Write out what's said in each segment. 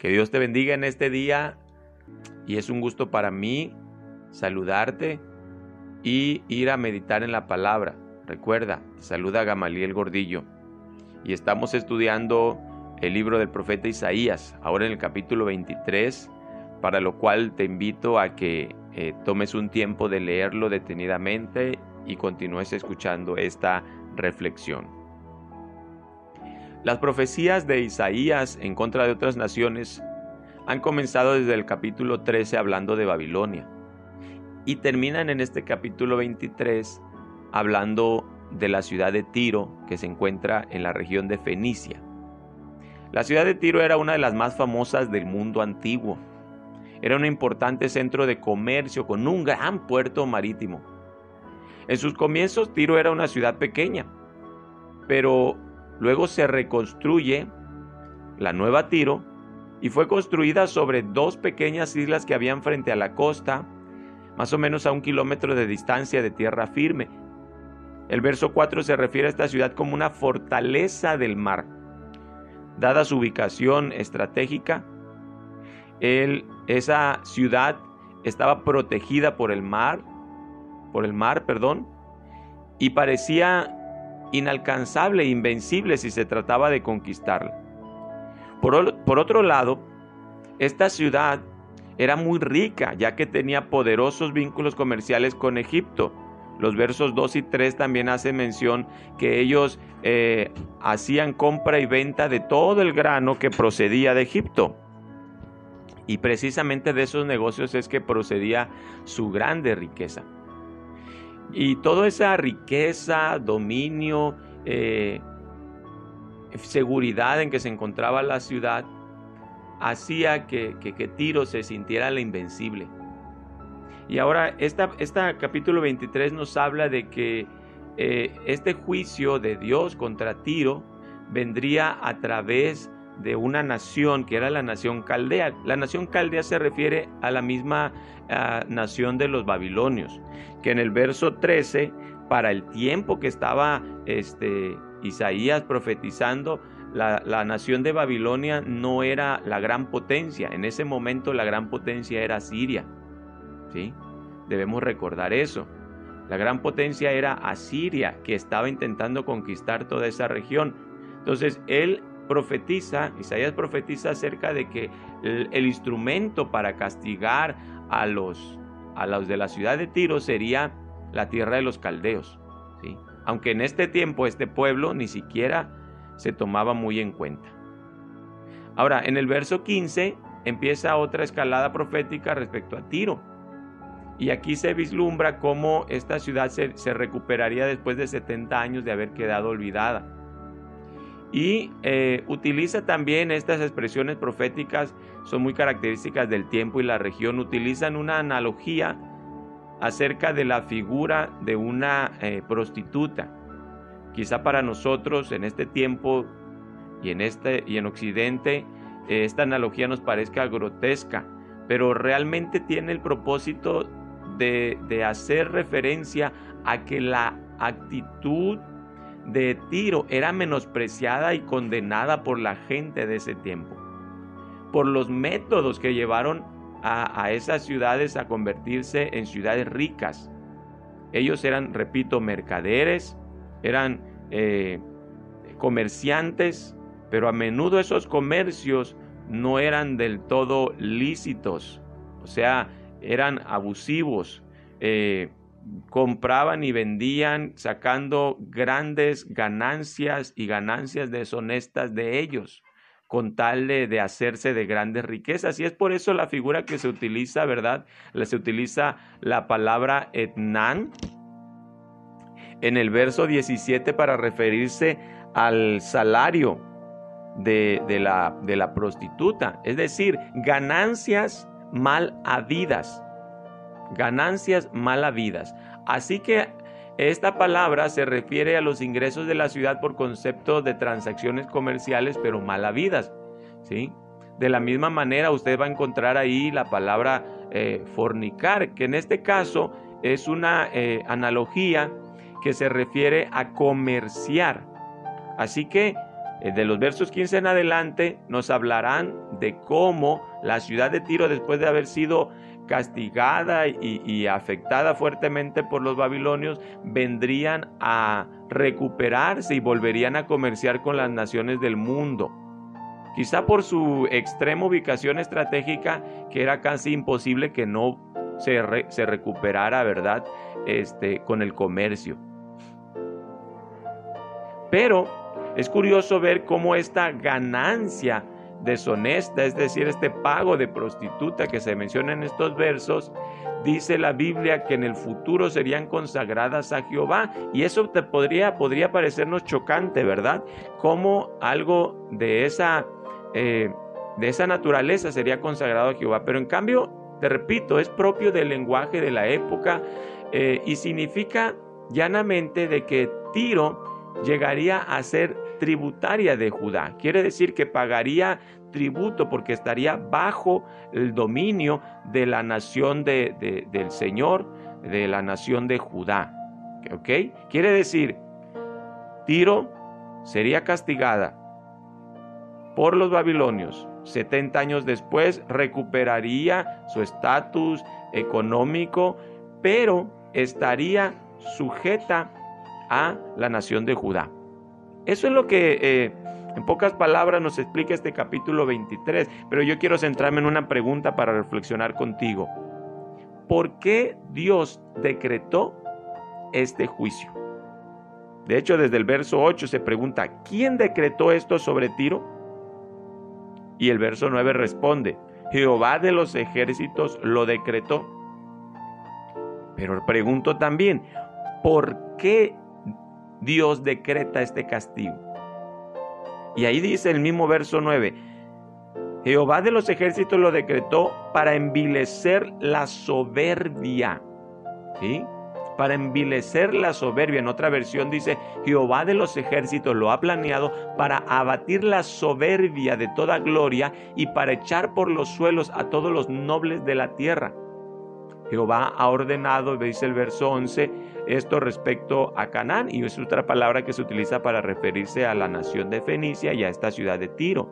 Que Dios te bendiga en este día y es un gusto para mí saludarte y ir a meditar en la palabra. Recuerda, saluda a Gamaliel Gordillo y estamos estudiando el libro del profeta Isaías, ahora en el capítulo 23, para lo cual te invito a que eh, tomes un tiempo de leerlo detenidamente y continúes escuchando esta reflexión. Las profecías de Isaías en contra de otras naciones han comenzado desde el capítulo 13 hablando de Babilonia y terminan en este capítulo 23 hablando de la ciudad de Tiro que se encuentra en la región de Fenicia. La ciudad de Tiro era una de las más famosas del mundo antiguo. Era un importante centro de comercio con un gran puerto marítimo. En sus comienzos Tiro era una ciudad pequeña, pero Luego se reconstruye la nueva Tiro y fue construida sobre dos pequeñas islas que habían frente a la costa, más o menos a un kilómetro de distancia de tierra firme. El verso 4 se refiere a esta ciudad como una fortaleza del mar. Dada su ubicación estratégica, esa ciudad estaba protegida por el mar, por el mar, perdón, y parecía inalcanzable e invencible si se trataba de conquistarla. Por, otro lado, esta ciudad era muy rica, ya que tenía poderosos vínculos comerciales con Egipto. Los versos 2 y 3 también hacen mención que ellos eh, hacían compra y venta de todo el grano que procedía de Egipto. Y precisamente de esos negocios es que procedía su grande riqueza. Y toda esa riqueza, dominio, eh, seguridad en que se encontraba la ciudad, hacía que, que, Tiro se sintiera la invencible. Y ahora, esta, esta capítulo 23 nos habla de que eh, este juicio de Dios contra Tiro vendría a través de una nación que era la nación caldea. La nación caldea se refiere a la misma nación de los babilonios, que en el verso 13, para el tiempo que estaba este, Isaías profetizando, la, la, nación de Babilonia no era la gran potencia. En ese momento la gran potencia era Siria. ¿sí? Debemos recordar eso. La gran potencia era Asiria, que estaba intentando conquistar toda esa región. Entonces él profetiza, Isaías profetiza acerca de que el, instrumento para castigar a los, a los de la ciudad de Tiro sería la tierra de los caldeos. ¿sí? Aunque en este tiempo este pueblo ni siquiera se tomaba muy en cuenta. Ahora, en el verso 15 empieza otra escalada profética respecto a Tiro. Y aquí se vislumbra cómo esta ciudad se, se recuperaría después de 70 años de haber quedado olvidada. Y eh, utiliza también estas expresiones proféticas, son muy características del tiempo y la región, utilizan una analogía acerca de la figura de una eh, prostituta. Quizá para nosotros en este tiempo y en, este, y en Occidente eh, esta analogía nos parezca grotesca, pero realmente tiene el propósito de, de hacer referencia a que la actitud de Tiro era menospreciada y condenada por la gente de ese tiempo, por los métodos que llevaron a, esas ciudades a convertirse en ciudades ricas. Ellos eran, repito, mercaderes, eran eh, comerciantes, pero a menudo esos comercios no eran del todo lícitos, o sea, eran abusivos. Eh, compraban y vendían sacando grandes ganancias y ganancias deshonestas de ellos con tal de, hacerse de grandes riquezas. Y es por eso la figura que se utiliza, ¿verdad? Se utiliza la palabra etnan en el verso 17 para referirse al salario de, la, de la prostituta, es decir, ganancias mal habidas ganancias mal habidas. Así que esta palabra se refiere a los ingresos de la ciudad por concepto de transacciones comerciales, pero mal habidas. ¿sí? De la misma manera, usted va a encontrar ahí la palabra eh, fornicar, que en este caso es una eh, analogía que se refiere a comerciar. Así que eh, de los versos 15 en adelante nos hablarán de cómo la ciudad de Tiro, después de haber sido castigada y, afectada fuertemente por los babilonios, vendrían a recuperarse y volverían a comerciar con las naciones del mundo. Quizá por su extrema ubicación estratégica, que era casi imposible que no se, se recuperara, ¿verdad? Este, con el comercio. Pero es curioso ver cómo esta ganancia deshonesta, es decir, este pago de prostituta que se menciona en estos versos, dice la Biblia que en el futuro serían consagradas a Jehová. Y eso te podría, podría parecernos chocante, ¿verdad? Como algo de esa, eh, de esa naturaleza sería consagrado a Jehová. Pero en cambio, te repito, es propio del lenguaje de la época eh, y significa llanamente de que Tiro llegaría a ser tributaria de Judá. Quiere decir que pagaría tributo porque estaría bajo el dominio de la nación de, del Señor, de la nación de Judá. ¿Ok? Quiere decir, Tiro sería castigada por los babilonios. 70 años después recuperaría su estatus económico, pero estaría sujeta a la nación de Judá. Eso es lo que eh, en pocas palabras nos explica este capítulo 23, pero yo quiero centrarme en una pregunta para reflexionar contigo. ¿Por qué Dios decretó este juicio? De hecho, desde el verso 8 se pregunta, ¿quién decretó esto sobre Tiro? Y el verso 9 responde, Jehová de los ejércitos lo decretó. Pero pregunto también, ¿por qué Dios decreta este castigo. Y ahí dice el mismo verso 9, Jehová de los ejércitos lo decretó para envilecer la soberbia. ¿Sí? Para envilecer la soberbia. En otra versión dice, Jehová de los ejércitos lo ha planeado para abatir la soberbia de toda gloria y para echar por los suelos a todos los nobles de la tierra. Jehová ha ordenado, dice el verso 11, esto respecto a Canaán y es otra palabra que se utiliza para referirse a la nación de Fenicia y a esta ciudad de Tiro,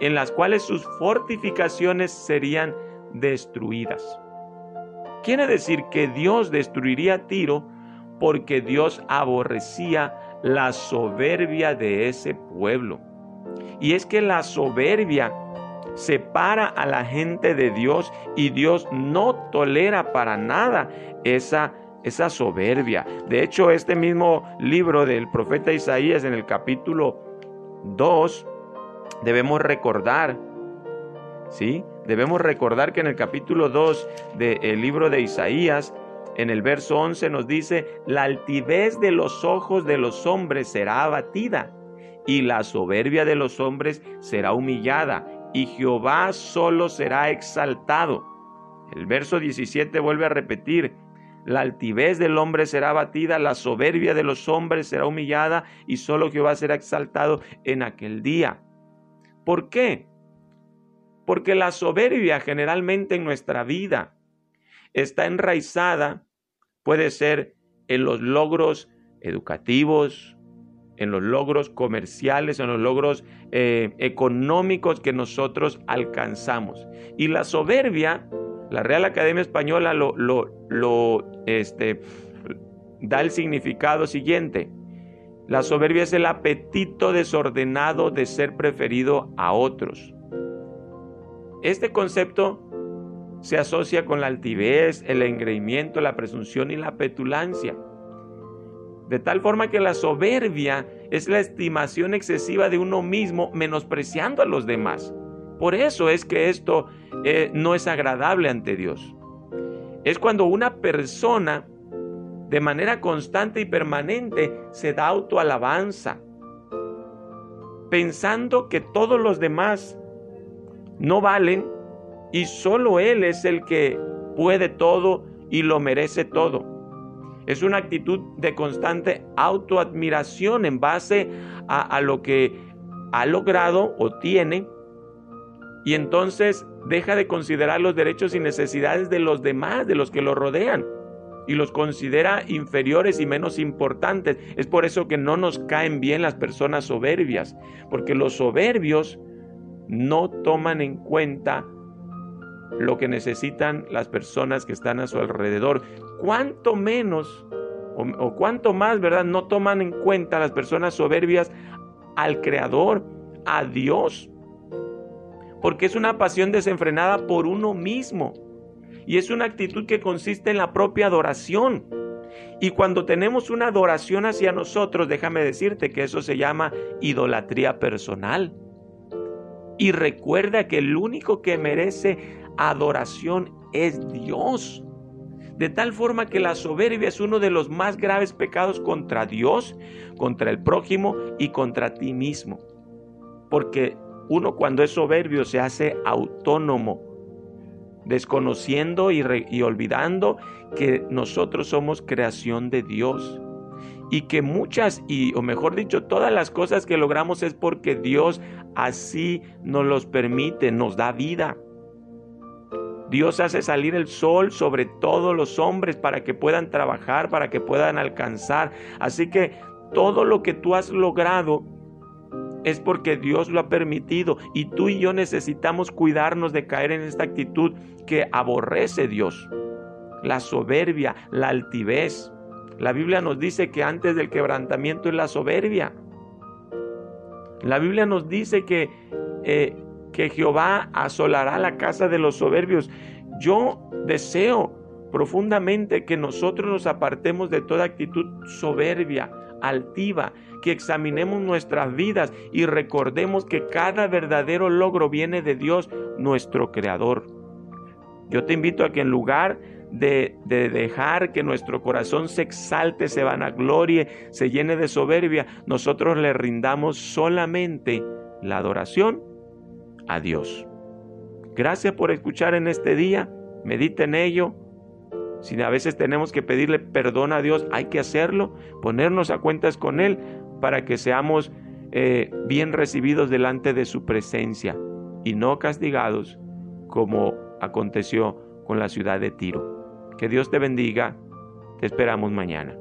en las cuales sus fortificaciones serían destruidas. Quiere decir que Dios destruiría Tiro porque Dios aborrecía la soberbia de ese pueblo. Y es que la soberbia separa a la gente de Dios y Dios no tolera para nada esa, esa soberbia. De hecho, este mismo libro del profeta Isaías en el capítulo 2, debemos recordar, ¿sí? Debemos recordar que en el capítulo 2 del libro de Isaías, en el verso 11 nos dice, la altivez de los ojos de los hombres será abatida y la soberbia de los hombres será humillada y Jehová solo será exaltado. El verso 17 vuelve a repetir, la altivez del hombre será abatida, la soberbia de los hombres será humillada y solo Jehová será exaltado en aquel día. ¿Por qué? Porque la soberbia generalmente en nuestra vida está enraizada, puede ser en los logros educativos, en los logros comerciales, en los logros eh, económicos que nosotros alcanzamos. Y la soberbia, la Real Academia Española lo, lo, este, da el significado siguiente. La soberbia es el apetito desordenado de ser preferido a otros. Este concepto se asocia con la altivez, el engreimiento, la presunción y la petulancia. De tal forma que la soberbia es la estimación excesiva de uno mismo menospreciando a los demás. Por eso es que esto eh, no es agradable ante Dios. Es cuando una persona de manera constante y permanente se da autoalabanza, pensando que todos los demás no valen y solo Él es el que puede todo y lo merece todo. Es una actitud de constante autoadmiración en base a, lo que ha logrado o tiene y entonces deja de considerar los derechos y necesidades de los demás, de los que lo rodean. y los considera inferiores y menos importantes. Es por eso que no nos caen bien las personas soberbias, porque los soberbios no toman en cuenta lo que necesitan las personas que están a su alrededor. Cuanto menos o, o cuanto más, ¿verdad? No toman en cuenta las personas soberbias al Creador, a Dios. Porque es una pasión desenfrenada por uno mismo. Y es una actitud que consiste en la propia adoración. Y cuando tenemos una adoración hacia nosotros, déjame decirte que eso se llama idolatría personal. Y recuerda que el único que merece adoración es Dios. De tal forma que la soberbia es uno de los más graves pecados contra Dios, contra el prójimo y contra ti mismo. Porque uno cuando es soberbio se hace autónomo, desconociendo y, olvidando que nosotros somos creación de Dios y que muchas, y o mejor dicho, todas las cosas que logramos es porque Dios así nos los permite, nos da vida. Dios hace salir el sol sobre todos los hombres para que puedan trabajar, para que puedan alcanzar. Así que todo lo que tú has logrado es porque Dios lo ha permitido y tú y yo necesitamos cuidarnos de caer en esta actitud que aborrece Dios. La soberbia, la altivez. La Biblia nos dice que antes del quebrantamiento es la soberbia. La Biblia nos dice que eh, que Jehová asolará la casa de los soberbios. Yo deseo profundamente que nosotros nos apartemos de toda actitud soberbia, altiva, que examinemos nuestras vidas y recordemos que cada verdadero logro viene de Dios, nuestro Creador. Yo te invito a que en lugar de, de, dejar que nuestro corazón se exalte, se vanaglorie, se llene de soberbia, nosotros le rindamos solamente la adoración a Dios. Gracias por escuchar en este día, medita en ello. Si a veces tenemos que pedirle perdón a Dios, hay que hacerlo, ponernos a cuentas con Él para que seamos eh, bien recibidos delante de su presencia y no castigados como aconteció con la ciudad de Tiro. Que Dios te bendiga, te esperamos mañana.